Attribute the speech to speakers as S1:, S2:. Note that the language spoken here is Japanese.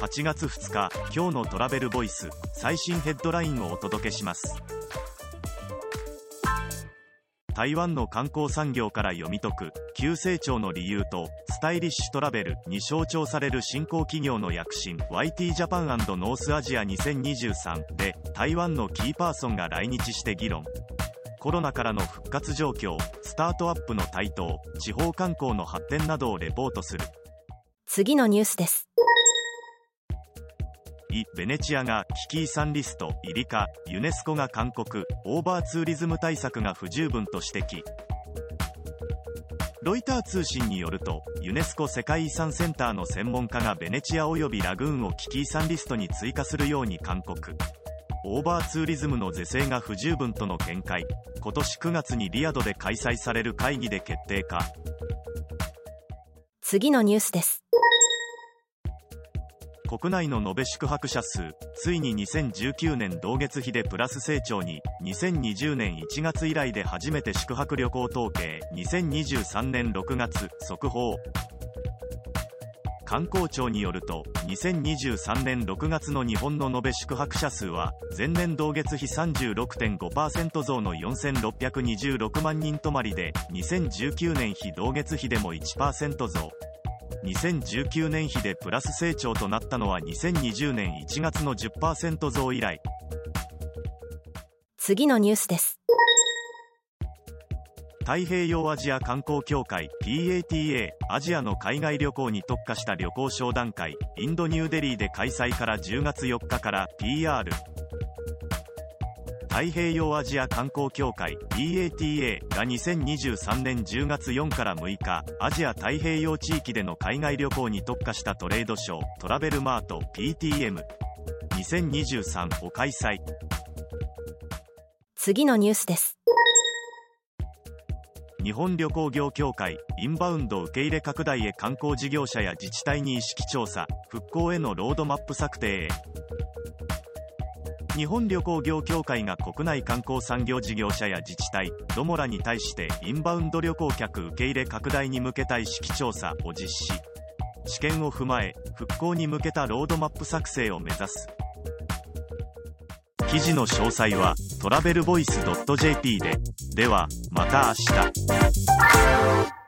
S1: 8月2日今日のトラベルボイス最新ヘッドラインをお届けします。台湾の観光産業から読み解く急成長の理由とスタイリッシュトラベルに象徴される新興企業の躍進 YT ジャパンノースアジア2023で台湾のキーパーソンが来日して議論。コロナからの復活状況スタートアップの台頭地方観光の発展などをレポートする。
S2: 次のニュースです。
S1: イ・ベネチアが危機遺産リスト入りかユネスコが勧告オーバーツーリズム対策が不十分と指摘。ロイター通信によるとユネスコ世界遺産センターの専門家がベネチア及びラグーンを危機遺産リストに追加するように勧告。オーバーツーリズムの是正が不十分との見解今年9月にリヤドで開催される会議で決定か。
S2: 次のニュースです。
S1: 国内の延べ宿泊者数ついに2019年同月比でプラス成長に2020年1月以来で初めて宿泊旅行統計2023年6月速報。観光庁によると2023年6月の日本の延べ宿泊者数は前年同月比36.5%増の4626万人止まりで2019年比同月比でも1%増。2019年比でプラス成長となったのは2020年1月の10%増以来。
S2: 次のニュースです。
S1: 太平洋アジア観光協会 PATA アジアの海外旅行に特化した旅行商談会インドニューデリーで開催から10月4日から PR 太平洋アジア観光協会 PATA が2023年10月4から6日アジア太平洋地域での海外旅行に特化したトレードショートラベルマート PTM2023 を開催。
S2: 次のニュースです。
S1: 日本旅行業協会インバウンド受け入れ拡大へ観光事業者や自治体に意識調査復興へのロードマップ策定へ日本旅行業協会が国内観光産業事業者や自治体どもらに対してインバウンド旅行客受け入れ拡大に向けた意識調査を実施。知見を踏まえ復興に向けたロードマップ作成を目指す。記事の詳細はトラベルボイス .jp で。ではまた明日。